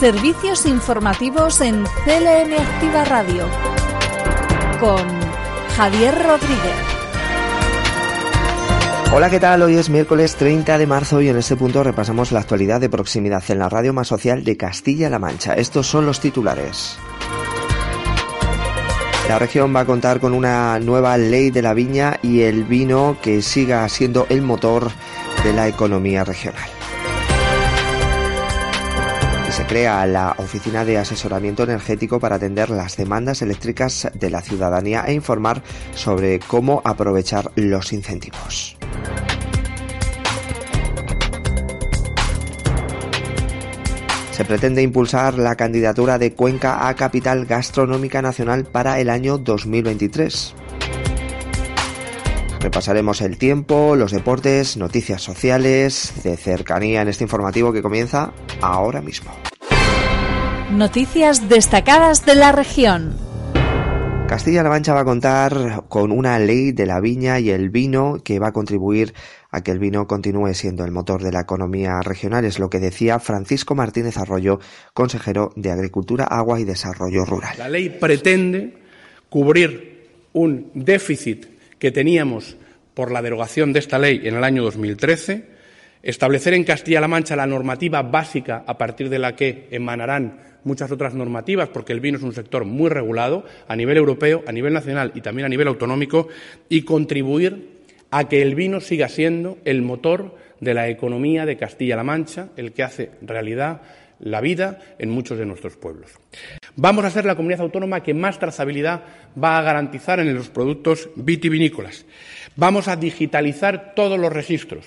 Servicios informativos en CLM Activa Radio con Javier Rodríguez. Hola, ¿qué tal? Hoy es miércoles 30 de marzo y en este punto repasamos la actualidad de proximidad en la radio más social de Castilla-La Mancha. Estos son los titulares. La región va a contar con una nueva ley de la viña y el vino que siga siendo el motor de la economía regional crea la Oficina de Asesoramiento Energético para atender las demandas eléctricas de la ciudadanía e informar sobre cómo aprovechar los incentivos. Se pretende impulsar la candidatura de Cuenca a Capital Gastronómica Nacional para el año 2023. Repasaremos el tiempo, los deportes, noticias sociales, de cercanía en este informativo que comienza ahora mismo. Noticias destacadas de la región. Castilla-La Mancha va a contar con una ley de la viña y el vino que va a contribuir a que el vino continúe siendo el motor de la economía regional, es lo que decía Francisco Martínez Arroyo, consejero de Agricultura, Agua y Desarrollo Rural. La ley pretende cubrir un déficit que teníamos por la derogación de esta ley en el año 2013, establecer en Castilla-La Mancha la normativa básica a partir de la que emanarán muchas otras normativas, porque el vino es un sector muy regulado a nivel europeo, a nivel nacional y también a nivel autonómico, y contribuir a que el vino siga siendo el motor de la economía de Castilla-La Mancha, el que hace realidad la vida en muchos de nuestros pueblos. Vamos a ser la comunidad autónoma que más trazabilidad va a garantizar en los productos vitivinícolas. Vamos a digitalizar todos los registros.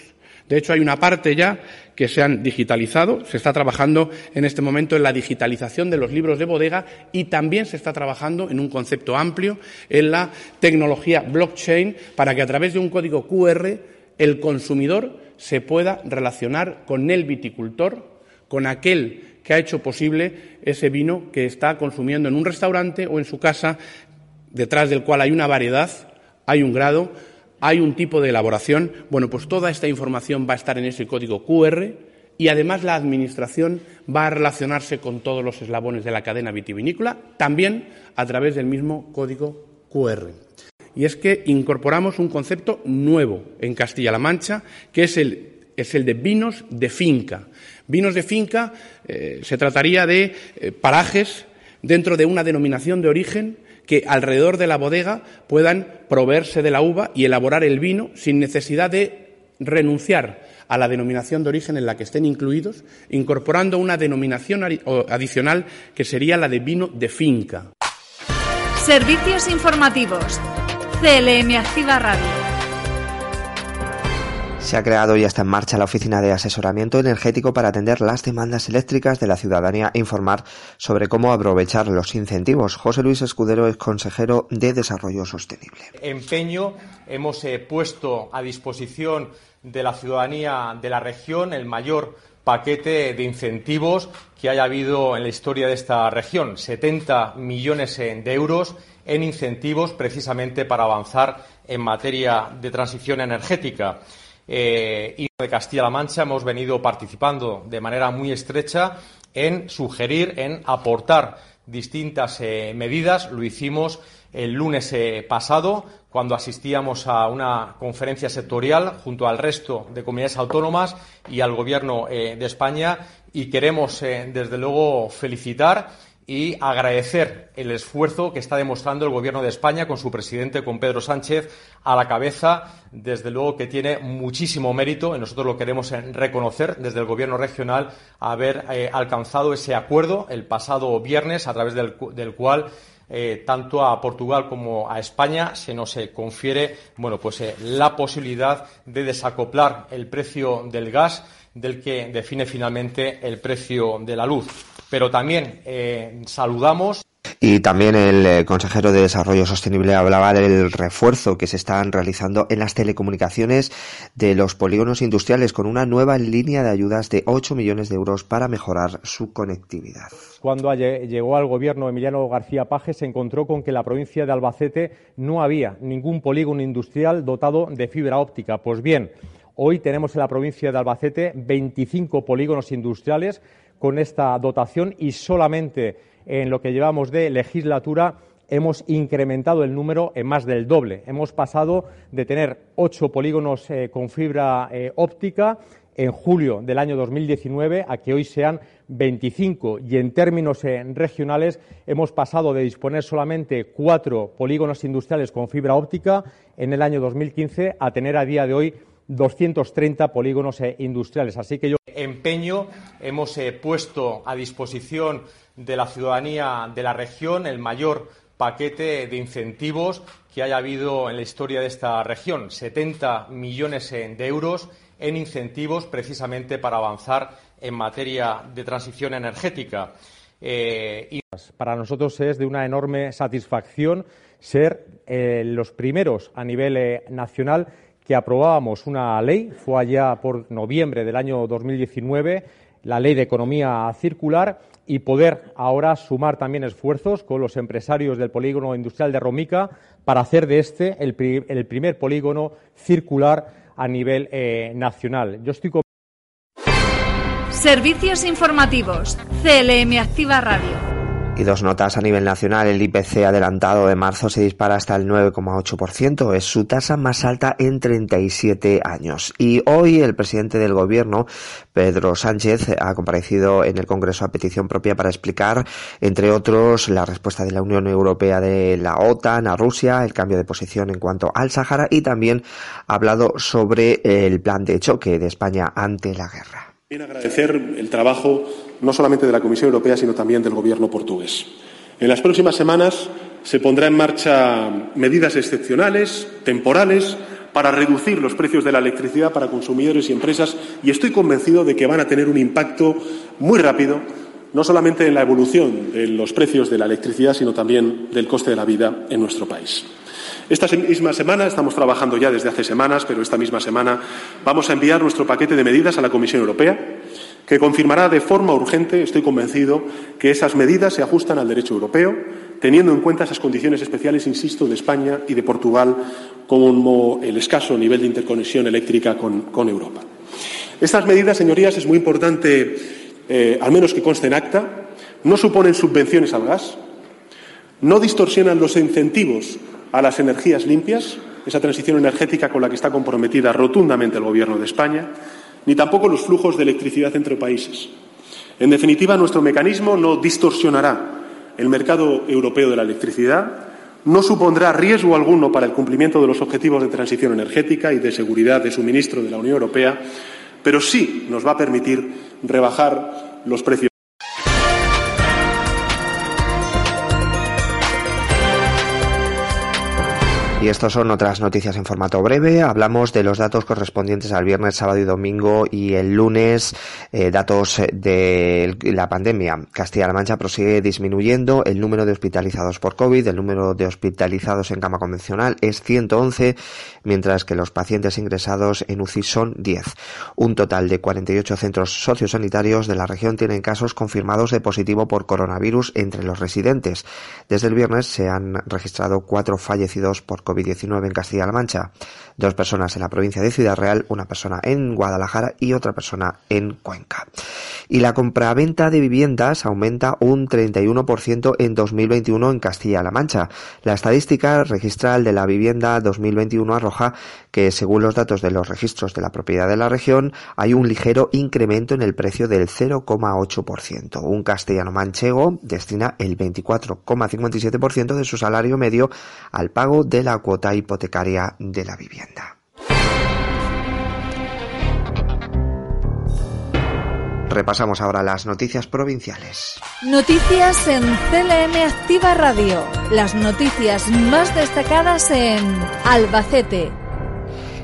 De hecho, hay una parte ya que se han digitalizado. Se está trabajando en este momento en la digitalización de los libros de bodega y también se está trabajando en un concepto amplio en la tecnología blockchain para que a través de un código QR el consumidor se pueda relacionar con el viticultor, con aquel que ha hecho posible ese vino que está consumiendo en un restaurante o en su casa, detrás del cual hay una variedad, hay un grado, hay un tipo de elaboración. Bueno, pues toda esta información va a estar en ese código QR y además la Administración va a relacionarse con todos los eslabones de la cadena vitivinícola, también a través del mismo código QR. Y es que incorporamos un concepto nuevo en Castilla-La Mancha, que es el, es el de vinos de finca. Vinos de finca eh, se trataría de eh, parajes dentro de una denominación de origen que alrededor de la bodega puedan proveerse de la uva y elaborar el vino sin necesidad de renunciar a la denominación de origen en la que estén incluidos, incorporando una denominación adicional que sería la de vino de finca. Servicios informativos. CLM Activa Radio. Se ha creado y está en marcha la Oficina de Asesoramiento Energético para atender las demandas eléctricas de la ciudadanía e informar sobre cómo aprovechar los incentivos. José Luis Escudero es consejero de Desarrollo Sostenible. Empeño hemos eh, puesto a disposición de la ciudadanía de la región el mayor paquete de incentivos que haya habido en la historia de esta región. 70 millones eh, de euros en incentivos precisamente para avanzar en materia de transición energética eh, y de Castilla-La Mancha hemos venido participando de manera muy estrecha en sugerir, en aportar distintas eh, medidas. Lo hicimos el lunes eh, pasado, cuando asistíamos a una conferencia sectorial junto al resto de comunidades autónomas y al Gobierno eh, de España. Y queremos, desde luego, felicitar y agradecer el esfuerzo que está demostrando el Gobierno de España con su presidente, con Pedro Sánchez, a la cabeza. Desde luego que tiene muchísimo mérito y nosotros lo queremos reconocer desde el Gobierno regional haber eh, alcanzado ese acuerdo el pasado viernes a través del, cual eh, tanto a Portugal como a España se nos eh, confiere bueno, pues, la posibilidad de desacoplar el precio del gas del que define finalmente el precio de la luz pero también eh, saludamos y también el eh, consejero de Desarrollo Sostenible hablaba del refuerzo que se están realizando en las telecomunicaciones de los polígonos industriales con una nueva línea de ayudas de 8 millones de euros para mejorar su conectividad. Cuando llegó al gobierno Emiliano García Paje se encontró con que en la provincia de Albacete no había ningún polígono industrial dotado de fibra óptica. Pues bien, hoy tenemos en la provincia de Albacete 25 polígonos industriales con esta dotación y solamente en lo que llevamos de legislatura hemos incrementado el número en más del doble. Hemos pasado de tener ocho polígonos eh, con fibra eh, óptica en julio del año 2019 a que hoy sean 25 y en términos eh, regionales hemos pasado de disponer solamente cuatro polígonos industriales con fibra óptica en el año 2015 a tener a día de hoy 230 polígonos industriales. Así que yo empeño hemos puesto a disposición de la ciudadanía de la región el mayor paquete de incentivos que haya habido en la historia de esta región. 70 millones de euros en incentivos precisamente para avanzar en materia de transición energética. Eh, para nosotros es de una enorme satisfacción ser eh, los primeros a nivel eh, nacional que aprobábamos una ley, fue allá por noviembre del año 2019, la Ley de Economía Circular, y poder ahora sumar también esfuerzos con los empresarios del polígono industrial de Romica para hacer de este el, primer polígono circular a nivel eh, nacional. Yo estoy Servicios informativos. CLM Activa Radio. Y dos notas a nivel nacional. El IPC adelantado de marzo se dispara hasta el 9,8%. Es su tasa más alta en 37 años. Y hoy el presidente del gobierno, Pedro Sánchez, ha comparecido en el Congreso a petición propia para explicar, entre otros, la respuesta de la Unión Europea de la OTAN a Rusia, el cambio de posición en cuanto al Sahara y también ha hablado sobre el plan de choque de España ante la guerra. Quiero agradecer el trabajo no solamente de la Comisión Europea, sino también del Gobierno portugués. En las próximas semanas se pondrán en marcha medidas excepcionales, temporales, para reducir los precios de la electricidad para consumidores y empresas y estoy convencido de que van a tener un impacto muy rápido, no solamente en la evolución de los precios de la electricidad, sino también del coste de la vida en nuestro país. Esta misma semana, estamos trabajando ya desde hace semanas, pero esta misma semana vamos a enviar nuestro paquete de medidas a la Comisión Europea, que confirmará de forma urgente, estoy convencido, que esas medidas se ajustan al derecho europeo, teniendo en cuenta esas condiciones especiales, insisto, de España y de Portugal, como el escaso nivel de interconexión eléctrica con, Europa. Estas medidas, señorías, es muy importante, eh, al menos que conste en acta, no suponen subvenciones al gas, no distorsionan los incentivos a las energías limpias, esa transición energética con la que está comprometida rotundamente el Gobierno de España, ni tampoco los flujos de electricidad entre países. En definitiva, nuestro mecanismo no distorsionará el mercado europeo de la electricidad, no supondrá riesgo alguno para el cumplimiento de los objetivos de transición energética y de seguridad de suministro de la Unión Europea, pero sí nos va a permitir rebajar los precios. Y estas son otras noticias en formato breve. Hablamos de los datos correspondientes al viernes, sábado y domingo y el lunes, eh, datos de la pandemia. Castilla-La Mancha prosigue disminuyendo el número de hospitalizados por COVID. El número de hospitalizados en cama convencional es 111, mientras que los pacientes ingresados en UCI son 10. Un total de 48 centros sociosanitarios de la región tienen casos confirmados de positivo por coronavirus entre los residentes. Desde el viernes se han registrado cuatro fallecidos por COVID. COVID-19 en Castilla-La Mancha. Dos personas en la provincia de Ciudad Real, una persona en Guadalajara y otra persona en Cuenca. Y la compraventa de viviendas aumenta un 31% en 2021 en Castilla-La Mancha. La estadística registral de la vivienda 2021 arroja que, según los datos de los registros de la propiedad de la región, hay un ligero incremento en el precio del 0,8%. Un castellano manchego destina el 24,57% de su salario medio al pago de la cuota hipotecaria de la vivienda. Repasamos ahora las noticias provinciales. Noticias en CLM Activa Radio. Las noticias más destacadas en Albacete,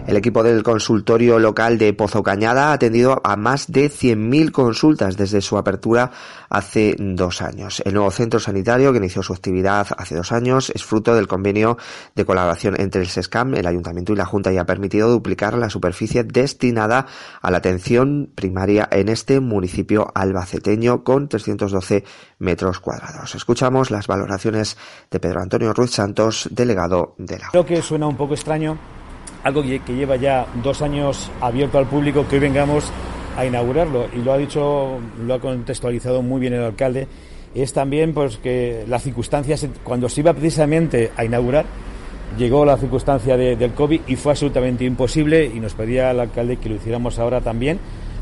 el equipo del consultorio local de Pozo Cañada ha atendido a más de 100.000 consultas desde su apertura hace dos años. El nuevo centro sanitario, que inició su actividad hace dos años, es fruto del convenio de colaboración entre el SESCAM, el Ayuntamiento y la Junta y ha permitido duplicar la superficie destinada a la atención primaria en este municipio albaceteño con 312 metros cuadrados. Escuchamos las valoraciones de Pedro Antonio Ruiz Santos, delegado de la Creo que suena un poco extraño algo que, lleva ya dos años abierto al público, que hoy vengamos a inaugurarlo. Y lo ha dicho, lo ha contextualizado muy bien el alcalde, es también pues que las circunstancias, cuando se iba precisamente a inaugurar, llegó la circunstancia del COVID y fue absolutamente imposible y nos pedía al alcalde que lo hiciéramos ahora también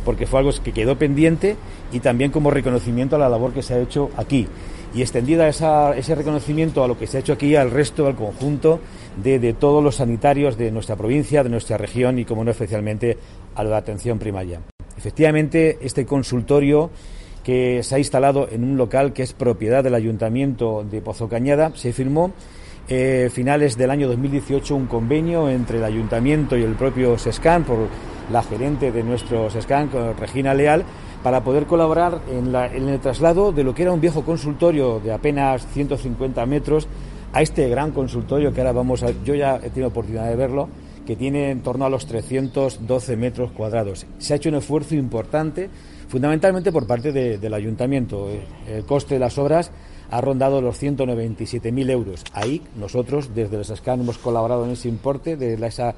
porque fue algo que quedó pendiente y también como reconocimiento a la labor que se ha hecho aquí y extendida ese reconocimiento a lo que se ha hecho aquí al resto, al conjunto de, todos los sanitarios de nuestra provincia, de nuestra región y, como no, especialmente a la atención primaria. Efectivamente, este consultorio que se ha instalado en un local que es propiedad del Ayuntamiento de Pozo Cañada se firmó eh, finales del año 2018 un convenio entre el Ayuntamiento y el propio SESCAN por la gerente de nuestro SESCAN, Regina Leal, para poder colaborar en, el traslado de lo que era un viejo consultorio de apenas 150 metros a este gran consultorio que ahora vamos a. Yo ya he tenido oportunidad de verlo, que tiene en torno a los 312 metros cuadrados. Se ha hecho un esfuerzo importante, fundamentalmente por parte del ayuntamiento. El coste de las obras ha rondado los 197.000 euros. Ahí nosotros, desde el SESCAN, hemos colaborado en ese importe de esa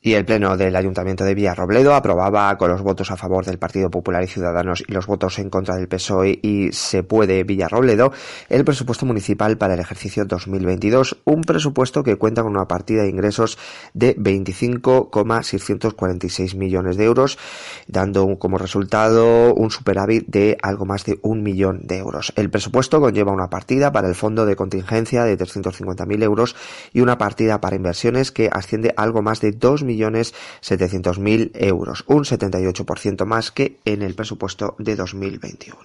y el Pleno del Ayuntamiento de Villarrobledo aprobaba con los votos a favor del Partido Popular y Ciudadanos y los votos en contra del PSOE y Se Puede Villarrobledo el presupuesto municipal para el ejercicio 2022, un presupuesto que cuenta con una partida de ingresos de 25,646 millones de euros, dando como resultado un superávit de algo más de un millón de euros. El presupuesto conlleva una partida para el fondo de contingencia de 350.000 euros y una partida para inversiones que asciende a algo más de 2 millones mil euros, un 78% más que en el presupuesto de 2021.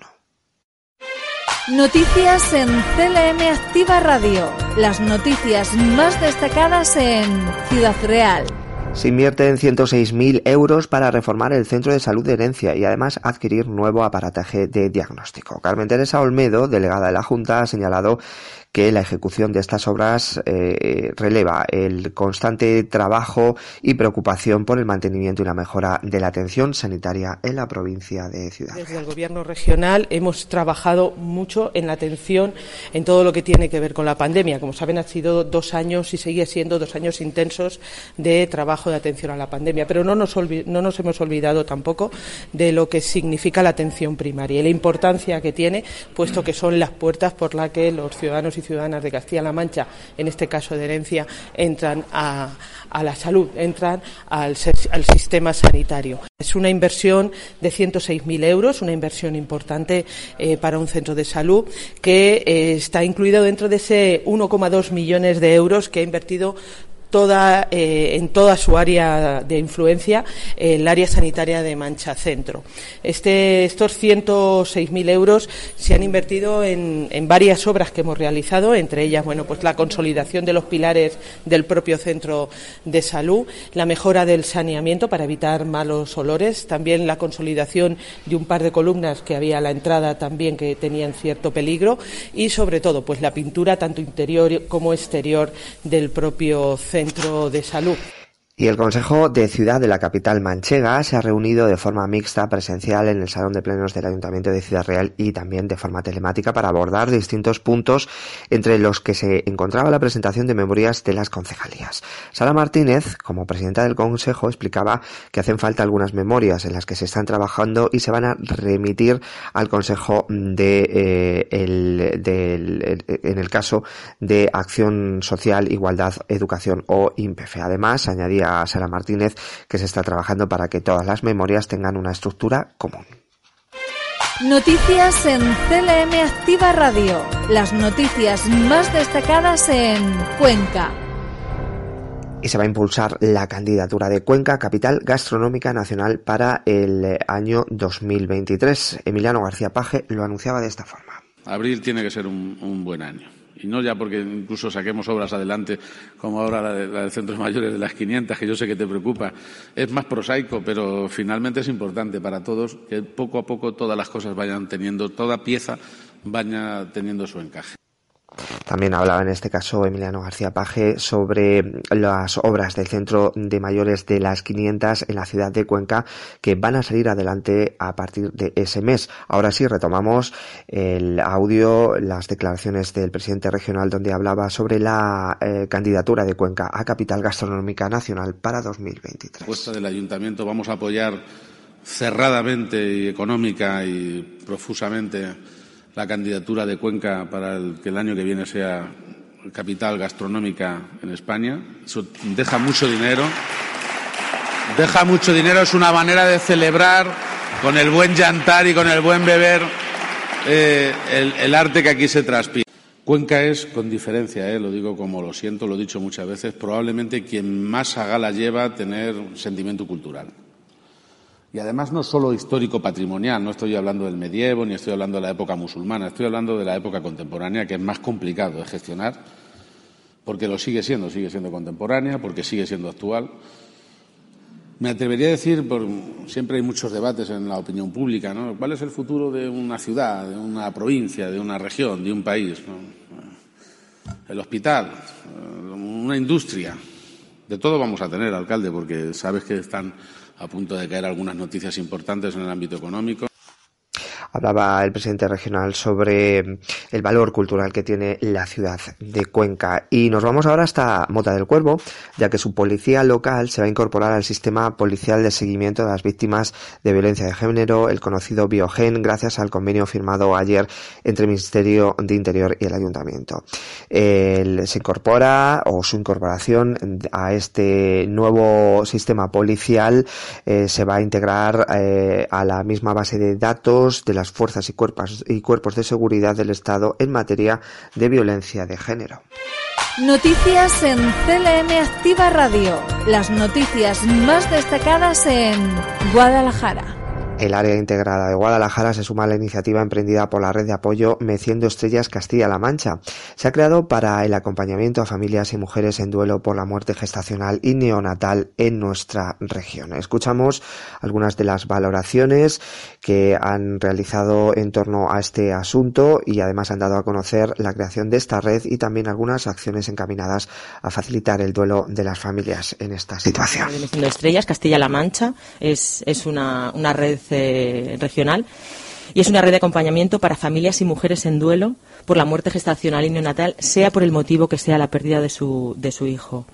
Noticias en CLM Activa Radio. Las noticias más destacadas en Ciudad Real. Se invierte en 106.000 euros para reformar el centro de salud de herencia y además adquirir nuevo aparataje de diagnóstico. Carmen Teresa Olmedo, delegada de la Junta, ha señalado que la ejecución de estas obras eh, releva el constante trabajo y preocupación por el mantenimiento y la mejora de la atención sanitaria en la provincia de Ciudad. Desde el Gobierno regional hemos trabajado mucho en la atención en todo lo que tiene que ver con la pandemia. Como saben, han sido dos años y sigue siendo dos años intensos de trabajo de atención a la pandemia. Pero no nos, no nos hemos olvidado tampoco de lo que significa la atención primaria y la importancia que tiene, puesto que son las puertas por las que los ciudadanos y ciudadanas de Castilla-La Mancha, en este caso de herencia, entran a, la salud, entran al, sistema sanitario. Es una inversión de 106.000 euros, una inversión importante eh, para un centro de salud que eh, está incluido dentro de ese 1,2 millones de euros que ha invertido eh, en toda su área de influencia, el área sanitaria de Mancha Centro. Este, estos 106.000 euros se han invertido en, en, varias obras que hemos realizado, entre ellas, bueno, pues la consolidación de los pilares del propio centro de salud, la mejora del saneamiento para evitar malos olores, también la consolidación de un par de columnas que había a la entrada también que tenían cierto peligro y, sobre todo, pues la pintura tanto interior como exterior del propio centro centro de salud. Y el Consejo de Ciudad de la capital manchega se ha reunido de forma mixta presencial en el Salón de Plenos del Ayuntamiento de Ciudad Real y también de forma telemática para abordar distintos puntos entre los que se encontraba la presentación de memorias de las concejalías. Sara Martínez, como presidenta del Consejo, explicaba que hacen falta algunas memorias en las que se están trabajando y se van a remitir al Consejo de, eh, el, en el caso de Acción Social, Igualdad, Educación o INPEFE. Además, añadía a Sara Martínez que se está trabajando para que todas las memorias tengan una estructura común. Noticias en CLM Activa Radio. Las noticias más destacadas en Cuenca. Y se va a impulsar la candidatura de Cuenca, capital gastronómica nacional, para el año 2023. Emiliano García Paje lo anunciaba de esta forma. Abril tiene que ser un buen año y no ya porque incluso saquemos obras adelante, como ahora la, de, del Centro Mayores de las 500, que yo sé que te preocupa, es más prosaico, pero finalmente es importante para todos que poco a poco todas las cosas vayan teniendo, toda pieza vaya teniendo su encaje. También hablaba en este caso Emiliano García Paje sobre las obras del Centro de Mayores de las 500 en la ciudad de Cuenca que van a salir adelante a partir de ese mes. Ahora sí, retomamos el audio, las declaraciones del presidente regional donde hablaba sobre la eh, candidatura de Cuenca a Capital Gastronómica Nacional para 2023. Puesta del Ayuntamiento vamos a apoyar cerradamente y económica y profusamente la candidatura de Cuenca para que el año que viene sea capital gastronómica en España. Deja mucho dinero. Deja mucho dinero, es una manera de celebrar con el buen llantar y con el buen beber eh, el, arte que aquí se transpira. Cuenca es, con diferencia, eh, lo digo como lo siento, lo he dicho muchas veces, probablemente quien más a gala lleva tener sentimiento cultural. Y además no solo histórico patrimonial, no estoy hablando del medievo ni estoy hablando de la época musulmana, estoy hablando de la época contemporánea, que es más complicado de gestionar, porque lo sigue siendo, sigue siendo contemporánea, porque sigue siendo actual. Me atrevería a decir, siempre hay muchos debates en la opinión pública, ¿no? ¿Cuál es el futuro de una ciudad, de una provincia, de una región, de un país? El hospital, una industria. De todo vamos a tener, alcalde, porque sabes que están a punto de caer algunas noticias importantes en el ámbito económico. Hablaba el presidente regional sobre el valor cultural que tiene la ciudad de Cuenca. Y nos vamos ahora hasta Mota del Cuervo, ya que su policía local se va a incorporar al sistema policial de seguimiento de las víctimas de violencia de género, el conocido Biogen, gracias al convenio firmado ayer entre el Ministerio de Interior y el Ayuntamiento. se incorpora o su incorporación a este nuevo sistema policial eh, se va a integrar eh, a la misma base de datos de la fuerzas y cuerpos, y cuerpos de seguridad del Estado en materia de violencia de género. Noticias en CLM Activa Radio. Las noticias más destacadas en Guadalajara. El área integrada de Guadalajara se suma a la iniciativa emprendida por la red de apoyo Meciendo Estrellas Castilla-La Mancha. Se ha creado para el acompañamiento a familias y mujeres en duelo por la muerte gestacional y neonatal en nuestra región. Escuchamos algunas de las valoraciones que han realizado en torno a este asunto y además han dado a conocer la creación de esta red y también algunas acciones encaminadas a facilitar el duelo de las familias en esta situación. Meciendo Estrellas Castilla-La Mancha es, es una, una red regional y es una red de acompañamiento para familias y mujeres en duelo por la muerte gestacional y neonatal, sea por el motivo que sea la pérdida de su, de su hijo.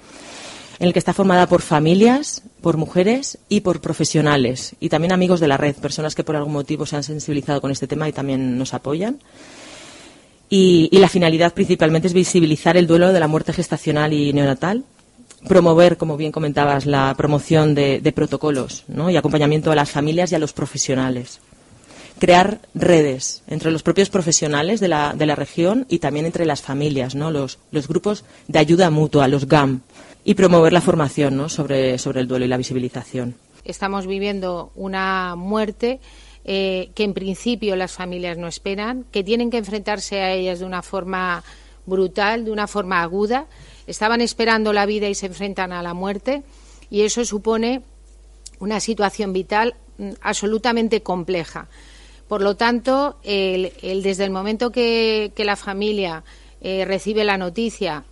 En el que está formada por familias, por mujeres y por profesionales y también amigos de la red, personas que por algún motivo se han sensibilizado con este tema y también nos apoyan. Y, la finalidad principalmente es visibilizar el duelo de la muerte gestacional y neonatal, promover, como bien comentabas, la promoción de, protocolos y acompañamiento a las familias y a los profesionales. Crear redes entre los propios profesionales de la, de la región y también entre las familias, ¿no? los, los, grupos de ayuda mutua, los GAM, y promover la formación sobre, sobre el duelo y la visibilización. Estamos viviendo una muerte eh, que en principio las familias no esperan, que tienen que enfrentarse a ellas de una forma brutal, de una forma aguda estaban esperando la vida y se enfrentan a la muerte y eso supone una situación vital mm, absolutamente compleja. Por lo tanto, el, desde el momento que, la familia eh, recibe la noticia,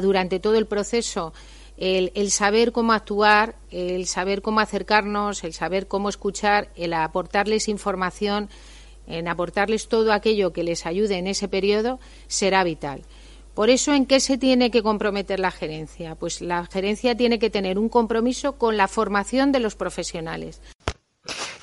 durante todo el proceso, el, el, saber cómo actuar, el saber cómo acercarnos, el saber cómo escuchar, el aportarles información, en aportarles todo aquello que les ayude en ese periodo, será vital. Por eso, ¿en qué se tiene que comprometer la gerencia? Pues la gerencia tiene que tener un compromiso con la formación de los profesionales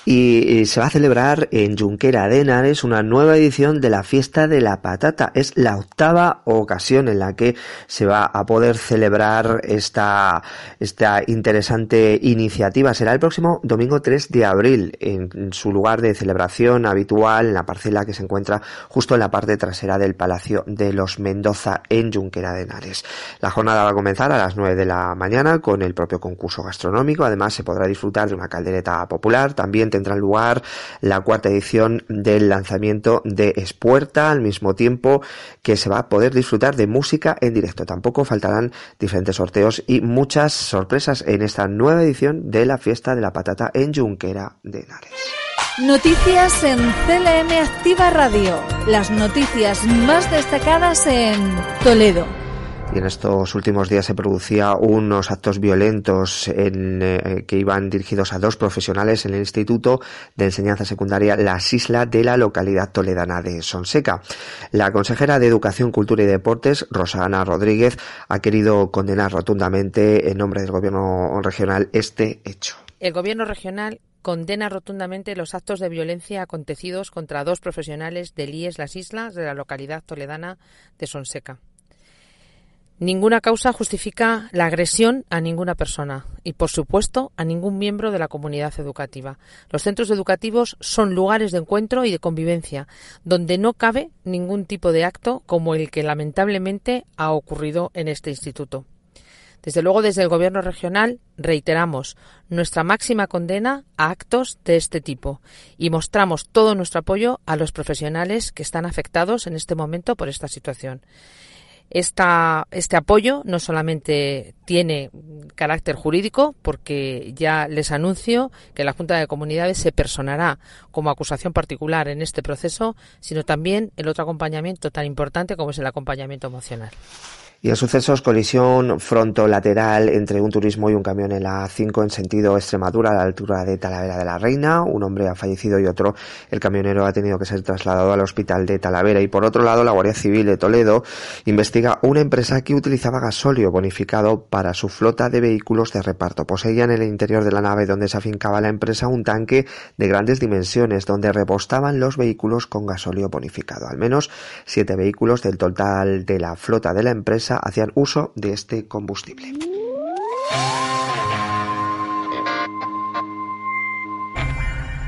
y se va a celebrar en Junquera de Henares una nueva edición de la fiesta de la patata. Es la octava ocasión en la que se va a poder celebrar esta, esta interesante iniciativa. Será el próximo domingo 3 de abril en su lugar de celebración habitual en la parcela que se encuentra justo en la parte trasera del Palacio de los Mendoza en Junquera de Henares. La jornada va a comenzar a las 9 de la mañana con el propio concurso gastronómico. Además se podrá disfrutar de una caldereta popular. También tendrá lugar la cuarta edición del lanzamiento de Espuerta, al mismo tiempo que se va a poder disfrutar de música en directo. Tampoco faltarán diferentes sorteos y muchas sorpresas en esta nueva edición de la fiesta de la patata en Junquera de Henares. Noticias en CLM Activa Radio. Las noticias más destacadas en Toledo y en estos últimos días se producía unos actos violentos en, eh, que iban dirigidos a dos profesionales en el Instituto de Enseñanza Secundaria Las Islas de la localidad toledana de Sonseca. La consejera de Educación, Cultura y Deportes, Rosana Rodríguez, ha querido condenar rotundamente en nombre del Gobierno regional este hecho. El Gobierno regional condena rotundamente los actos de violencia acontecidos contra dos profesionales del IES Las Islas de la localidad toledana de Sonseca. Ninguna causa justifica la agresión a ninguna persona y, por supuesto, a ningún miembro de la comunidad educativa. Los centros educativos son lugares de encuentro y de convivencia, donde no cabe ningún tipo de acto como el que lamentablemente ha ocurrido en este instituto. Desde luego, desde el Gobierno regional reiteramos nuestra máxima condena a actos de este tipo y mostramos todo nuestro apoyo a los profesionales que están afectados en este momento por esta situación. Esta, este apoyo no solamente tiene carácter jurídico, porque ya les anuncio que la Junta de Comunidades se personará como acusación particular en este proceso, sino también el otro acompañamiento tan importante como es el acompañamiento emocional. Y en sucesos, colisión frontolateral entre un turismo y un camión en la 5 en sentido Extremadura a la altura de Talavera de la Reina. Un hombre ha fallecido y otro, el camionero, ha tenido que ser trasladado al hospital de Talavera. Y por otro lado, la Guardia Civil de Toledo investiga una empresa que utilizaba gasóleo bonificado para su flota de vehículos de reparto. Poseía en el interior de la nave donde se afincaba la empresa un tanque de grandes dimensiones donde repostaban los vehículos con gasóleo bonificado. Al menos siete vehículos del total de la flota de la empresa hacían uso de este combustible.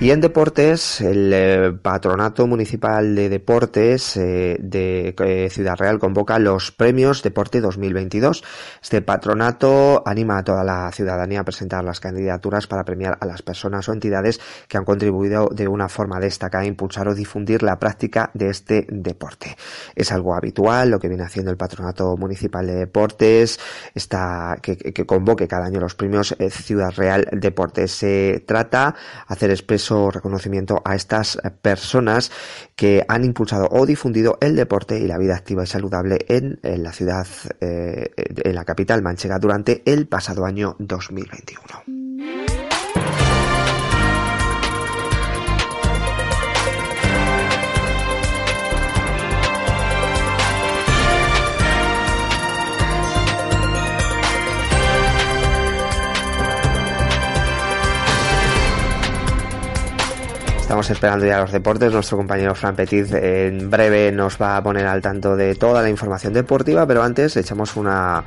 Y en deportes, el eh, Patronato Municipal de Deportes eh, de eh, Ciudad Real convoca los premios Deporte 2022. Este patronato anima a toda la ciudadanía a presentar las candidaturas para premiar a las personas o entidades que han contribuido de una forma destacada a impulsar o difundir la práctica de este deporte. Es algo habitual lo que viene haciendo el Patronato Municipal de Deportes, está, que, que convoque cada año los premios Ciudad Real Deportes. Se trata de hacer expreso reconocimiento a estas personas que han impulsado o difundido el deporte y la vida activa y saludable en, la ciudad, eh, en la capital manchega durante el pasado año 2021. Estamos esperando ya los deportes. Nuestro compañero Fran Petit en breve nos va a poner al tanto de toda la información deportiva, pero antes echamos una,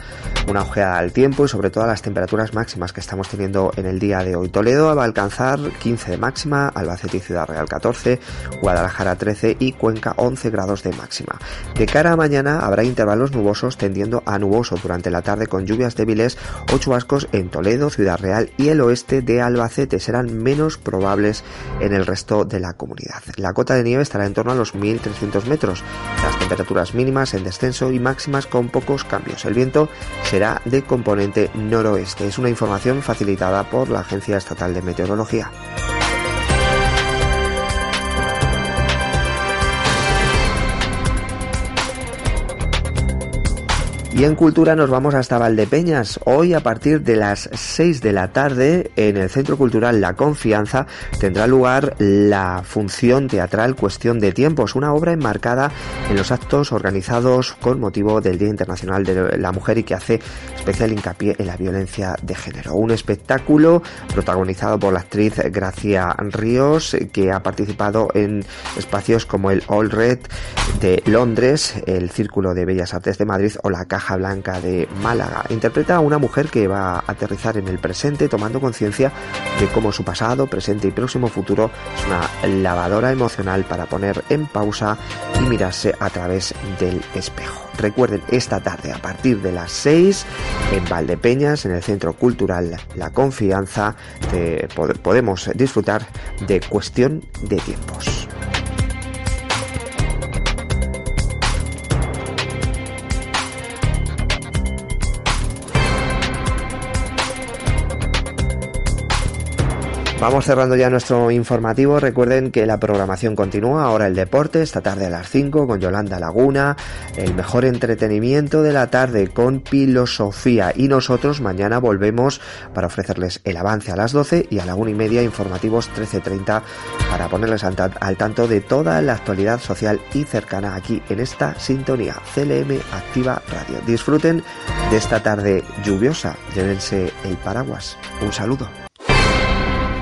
una ojeada al tiempo y sobre todo a las temperaturas máximas que estamos teniendo en el día de hoy. Toledo va a alcanzar 15 de máxima, Albacete y Ciudad Real 14, Guadalajara 13 y Cuenca 11 grados de máxima. De cara a mañana habrá intervalos nubosos tendiendo a nuboso durante la tarde con lluvias débiles o chubascos en Toledo, Ciudad Real y el oeste de Albacete. Serán menos probables en el resto de la comunidad. La cota de nieve estará en torno a los 1.300 metros, las temperaturas mínimas en descenso y máximas con pocos cambios. El viento será de componente noroeste. Es una información facilitada por la Agencia Estatal de Meteorología. Y en cultura nos vamos hasta Valdepeñas. Hoy a partir de las 6 de la tarde en el Centro Cultural La Confianza tendrá lugar la función teatral Cuestión de Tiempos, una obra enmarcada en los actos organizados con motivo del Día Internacional de la Mujer y que hace especial hincapié en la violencia de género. Un espectáculo protagonizado por la actriz Gracia Ríos que ha participado en espacios como el All Red de Londres, el Círculo de Bellas Artes de Madrid o la Caja Blanca de Málaga. Interpreta a una mujer que va a aterrizar en el presente tomando conciencia de cómo su pasado, presente y próximo futuro es una lavadora emocional para poner en pausa y mirarse a través del espejo. Recuerden, esta tarde a partir de las 6 en Valdepeñas, en el Centro Cultural La Confianza, podemos disfrutar de cuestión de tiempos. Vamos cerrando ya nuestro informativo. Recuerden que la programación continúa. Ahora el deporte, esta tarde a las 5 con Yolanda Laguna. El mejor entretenimiento de la tarde con filosofía. Y nosotros mañana volvemos para ofrecerles el avance a las 12 y a la 1 y media informativos 13.30 para ponerles al, tanto de toda la actualidad social y cercana aquí en esta sintonía. CLM Activa Radio. Disfruten de esta tarde lluviosa. Llévense el paraguas. Un saludo.